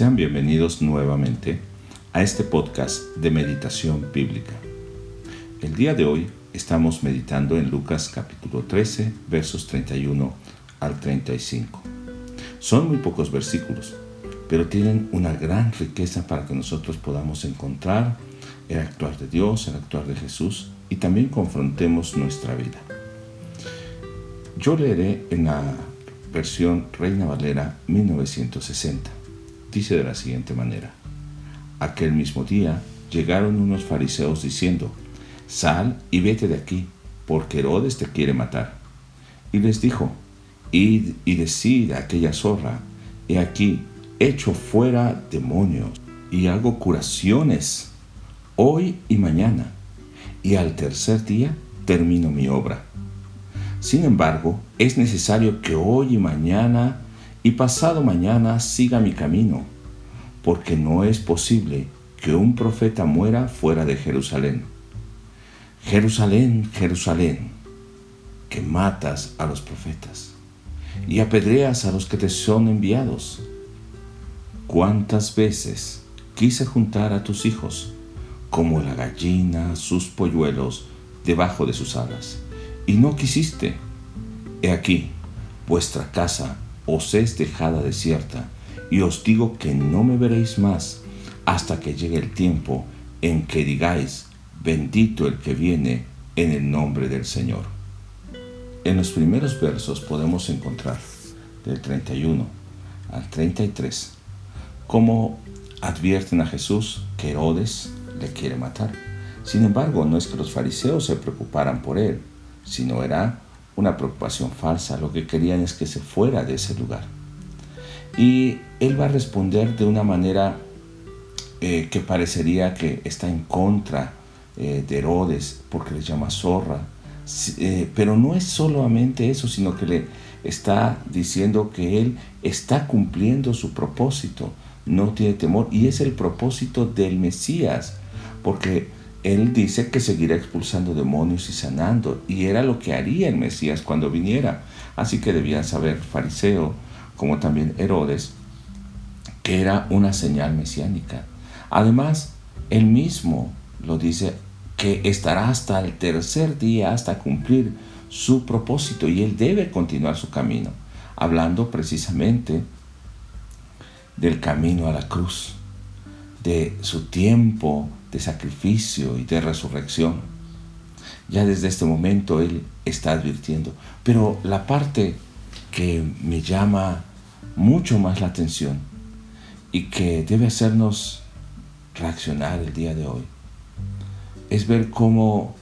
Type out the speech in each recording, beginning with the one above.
Sean bienvenidos nuevamente a este podcast de meditación bíblica. El día de hoy estamos meditando en Lucas capítulo 13 versos 31 al 35. Son muy pocos versículos, pero tienen una gran riqueza para que nosotros podamos encontrar el actuar de Dios, el actuar de Jesús y también confrontemos nuestra vida. Yo leeré en la versión Reina Valera 1960. Dice de la siguiente manera. Aquel mismo día llegaron unos fariseos diciendo, Sal y vete de aquí, porque Herodes te quiere matar. Y les dijo, Id y decid a aquella zorra, he aquí, echo fuera demonios y hago curaciones hoy y mañana, y al tercer día termino mi obra. Sin embargo, es necesario que hoy y mañana y pasado mañana siga mi camino, porque no es posible que un profeta muera fuera de Jerusalén. Jerusalén, Jerusalén, que matas a los profetas y apedreas a los que te son enviados. ¿Cuántas veces quise juntar a tus hijos, como la gallina sus polluelos debajo de sus alas? Y no quisiste. He aquí, vuestra casa os es dejada desierta, y os digo que no me veréis más hasta que llegue el tiempo en que digáis, bendito el que viene en el nombre del Señor. En los primeros versos podemos encontrar, del 31 al 33, cómo advierten a Jesús que Herodes le quiere matar. Sin embargo, no es que los fariseos se preocuparan por él, sino era una preocupación falsa. Lo que querían es que se fuera de ese lugar. Y él va a responder de una manera eh, que parecería que está en contra eh, de Herodes porque le llama zorra. Eh, pero no es solamente eso, sino que le está diciendo que él está cumpliendo su propósito, no tiene temor. Y es el propósito del Mesías, porque él dice que seguirá expulsando demonios y sanando, y era lo que haría el Mesías cuando viniera. Así que debían saber fariseo, como también Herodes, que era una señal mesiánica. Además, él mismo lo dice que estará hasta el tercer día, hasta cumplir su propósito, y él debe continuar su camino, hablando precisamente del camino a la cruz, de su tiempo de sacrificio y de resurrección. Ya desde este momento Él está advirtiendo. Pero la parte que me llama mucho más la atención y que debe hacernos reaccionar el día de hoy es ver cómo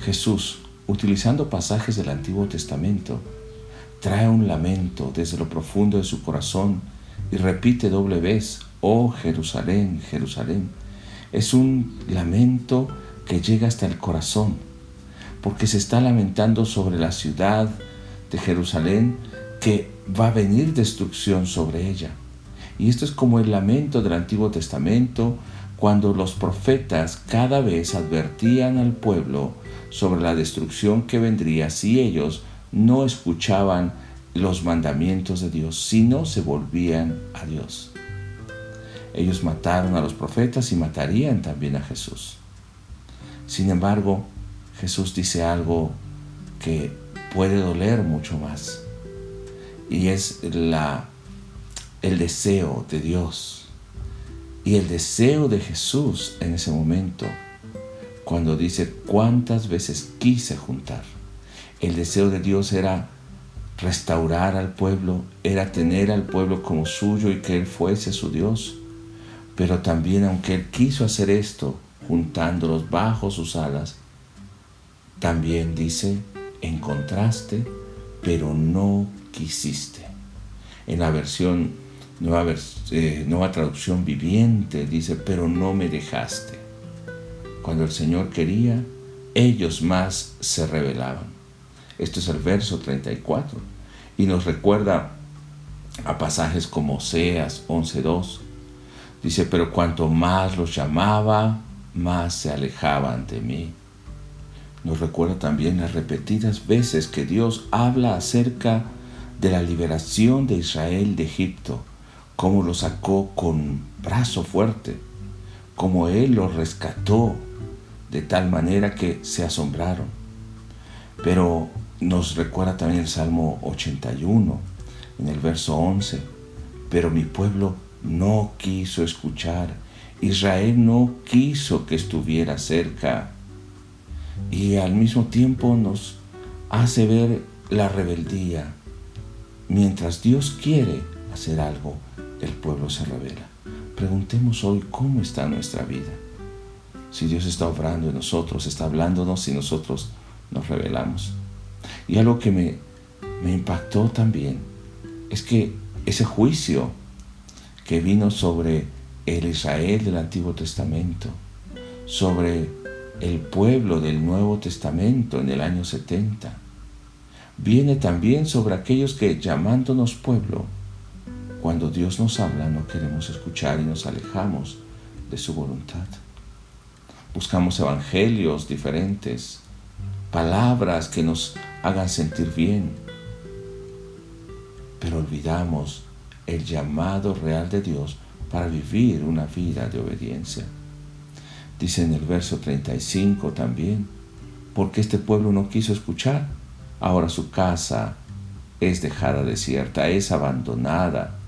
Jesús, utilizando pasajes del Antiguo Testamento, trae un lamento desde lo profundo de su corazón y repite doble vez, oh Jerusalén, Jerusalén, es un lamento que llega hasta el corazón, porque se está lamentando sobre la ciudad de Jerusalén que va a venir destrucción sobre ella. Y esto es como el lamento del Antiguo Testamento, cuando los profetas cada vez advertían al pueblo sobre la destrucción que vendría si ellos no escuchaban los mandamientos de Dios, si no se volvían a Dios. Ellos mataron a los profetas y matarían también a Jesús. Sin embargo, Jesús dice algo que puede doler mucho más y es la, el deseo de Dios y el deseo de Jesús en ese momento cuando dice cuántas veces quise juntar. El deseo de Dios era restaurar al pueblo, era tener al pueblo como suyo y que Él fuese su Dios. Pero también aunque Él quiso hacer esto, juntándolos bajo sus alas, también dice, encontraste, pero no quisiste. En la versión, nueva, eh, nueva traducción viviente, dice, pero no me dejaste. Cuando el Señor quería, ellos más se rebelaban. Esto es el verso 34 y nos recuerda a pasajes como Oseas 11.2, Dice, pero cuanto más los llamaba, más se alejaban de mí. Nos recuerda también las repetidas veces que Dios habla acerca de la liberación de Israel de Egipto, cómo lo sacó con brazo fuerte, cómo Él lo rescató de tal manera que se asombraron. Pero nos recuerda también el Salmo 81, en el verso 11, pero mi pueblo no quiso escuchar, Israel no quiso que estuviera cerca. Y al mismo tiempo nos hace ver la rebeldía. Mientras Dios quiere hacer algo, el pueblo se revela. Preguntemos hoy cómo está nuestra vida. Si Dios está obrando en nosotros, está hablándonos y nosotros nos revelamos. Y algo que me, me impactó también es que ese juicio que vino sobre el Israel del Antiguo Testamento, sobre el pueblo del Nuevo Testamento en el año 70, viene también sobre aquellos que llamándonos pueblo, cuando Dios nos habla no queremos escuchar y nos alejamos de su voluntad. Buscamos evangelios diferentes, palabras que nos hagan sentir bien, pero olvidamos el llamado real de Dios para vivir una vida de obediencia. Dice en el verso 35 también, porque este pueblo no quiso escuchar, ahora su casa es dejada desierta, es abandonada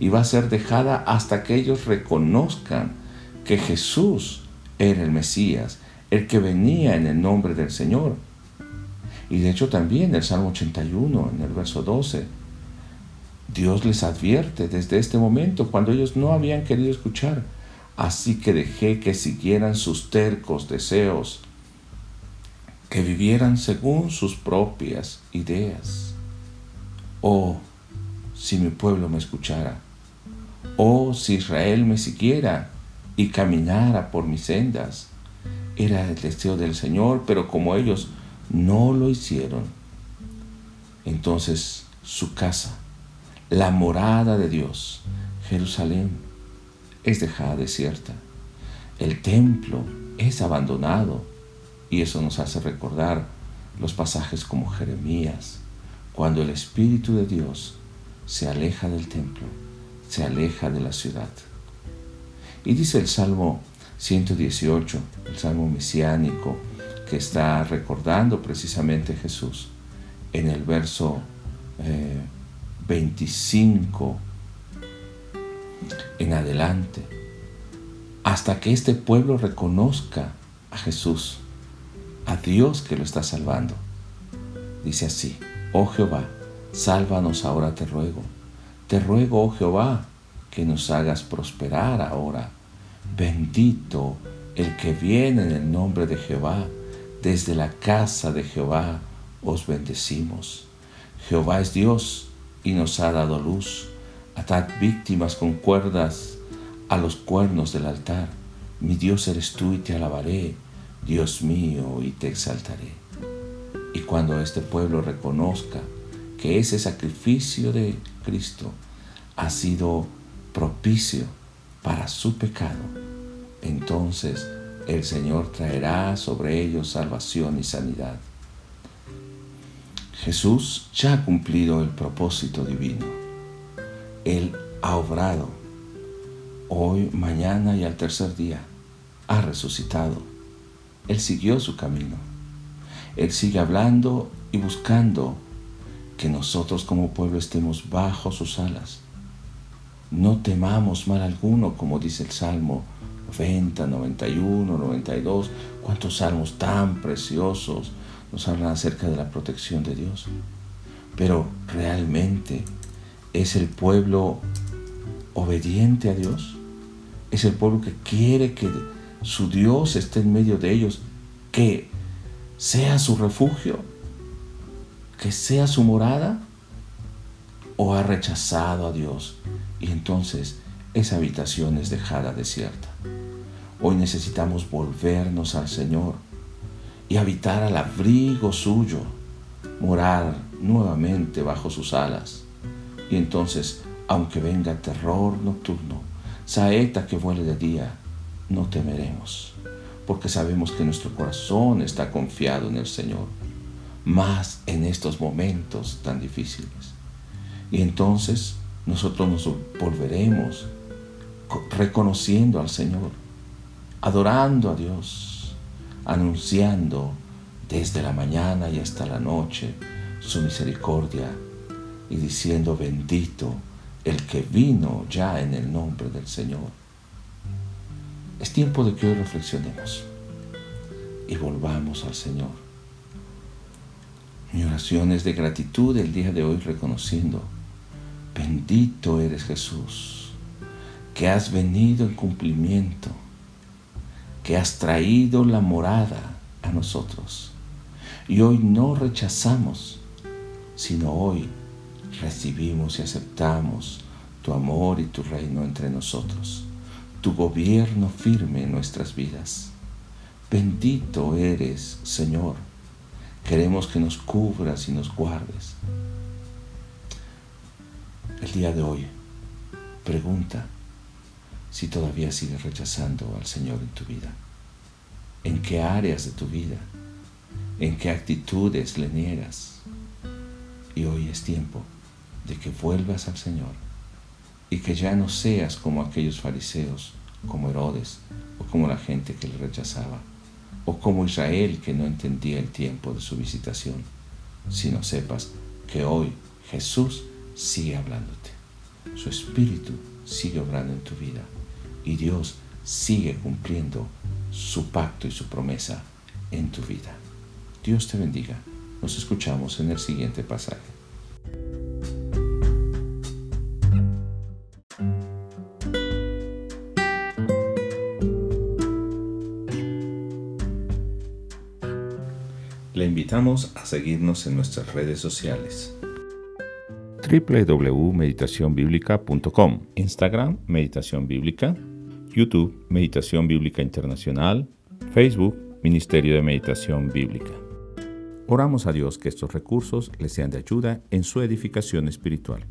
y va a ser dejada hasta que ellos reconozcan que Jesús era el Mesías, el que venía en el nombre del Señor. Y de hecho también el Salmo 81, en el verso 12, Dios les advierte desde este momento cuando ellos no habían querido escuchar. Así que dejé que siguieran sus tercos deseos, que vivieran según sus propias ideas. Oh, si mi pueblo me escuchara, Oh, si Israel me siguiera y caminara por mis sendas. Era el deseo del Señor, pero como ellos no lo hicieron, entonces su casa, la morada de Dios, Jerusalén, es dejada desierta. El templo es abandonado y eso nos hace recordar los pasajes como Jeremías, cuando el Espíritu de Dios se aleja del templo se aleja de la ciudad. Y dice el Salmo 118, el Salmo mesiánico, que está recordando precisamente Jesús en el verso 25 eh, en adelante, hasta que este pueblo reconozca a Jesús, a Dios que lo está salvando. Dice así, oh Jehová, sálvanos ahora te ruego te ruego, oh Jehová, que nos hagas prosperar ahora. Bendito el que viene en el nombre de Jehová. Desde la casa de Jehová os bendecimos. Jehová es Dios y nos ha dado luz. Atad víctimas con cuerdas a los cuernos del altar. Mi Dios eres tú y te alabaré, Dios mío, y te exaltaré. Y cuando este pueblo reconozca que ese sacrificio de Cristo ha sido propicio para su pecado, entonces el Señor traerá sobre ellos salvación y sanidad. Jesús ya ha cumplido el propósito divino. Él ha obrado hoy, mañana y al tercer día. Ha resucitado. Él siguió su camino. Él sigue hablando y buscando que nosotros como pueblo estemos bajo sus alas. No temamos mal alguno, como dice el Salmo 90, 91, 92. Cuántos salmos tan preciosos nos hablan acerca de la protección de Dios. Pero realmente es el pueblo obediente a Dios. Es el pueblo que quiere que su Dios esté en medio de ellos, que sea su refugio, que sea su morada o ha rechazado a Dios y entonces esa habitación es dejada desierta. Hoy necesitamos volvernos al Señor y habitar al abrigo suyo, morar nuevamente bajo sus alas. Y entonces, aunque venga terror nocturno, saeta que vuele de día, no temeremos, porque sabemos que nuestro corazón está confiado en el Señor más en estos momentos tan difíciles. Y entonces nosotros nos volveremos reconociendo al Señor, adorando a Dios, anunciando desde la mañana y hasta la noche su misericordia y diciendo bendito el que vino ya en el nombre del Señor. Es tiempo de que hoy reflexionemos y volvamos al Señor. Mi oración es de gratitud el día de hoy reconociendo, bendito eres Jesús, que has venido en cumplimiento, que has traído la morada a nosotros. Y hoy no rechazamos, sino hoy recibimos y aceptamos tu amor y tu reino entre nosotros, tu gobierno firme en nuestras vidas. Bendito eres, Señor. Queremos que nos cubras y nos guardes. El día de hoy, pregunta si todavía sigues rechazando al Señor en tu vida. ¿En qué áreas de tu vida? ¿En qué actitudes le niegas? Y hoy es tiempo de que vuelvas al Señor y que ya no seas como aquellos fariseos, como Herodes o como la gente que le rechazaba, o como Israel que no entendía el tiempo de su visitación, sino sepas que hoy Jesús sigue hablándote, su Espíritu sigue obrando en tu vida y Dios sigue cumpliendo su pacto y su promesa en tu vida. Dios te bendiga. Nos escuchamos en el siguiente pasaje. Le invitamos a seguirnos en nuestras redes sociales www.meditacionbiblica.com Instagram Meditación Bíblica YouTube Meditación Bíblica Internacional Facebook Ministerio de Meditación Bíblica Oramos a Dios que estos recursos les sean de ayuda en su edificación espiritual.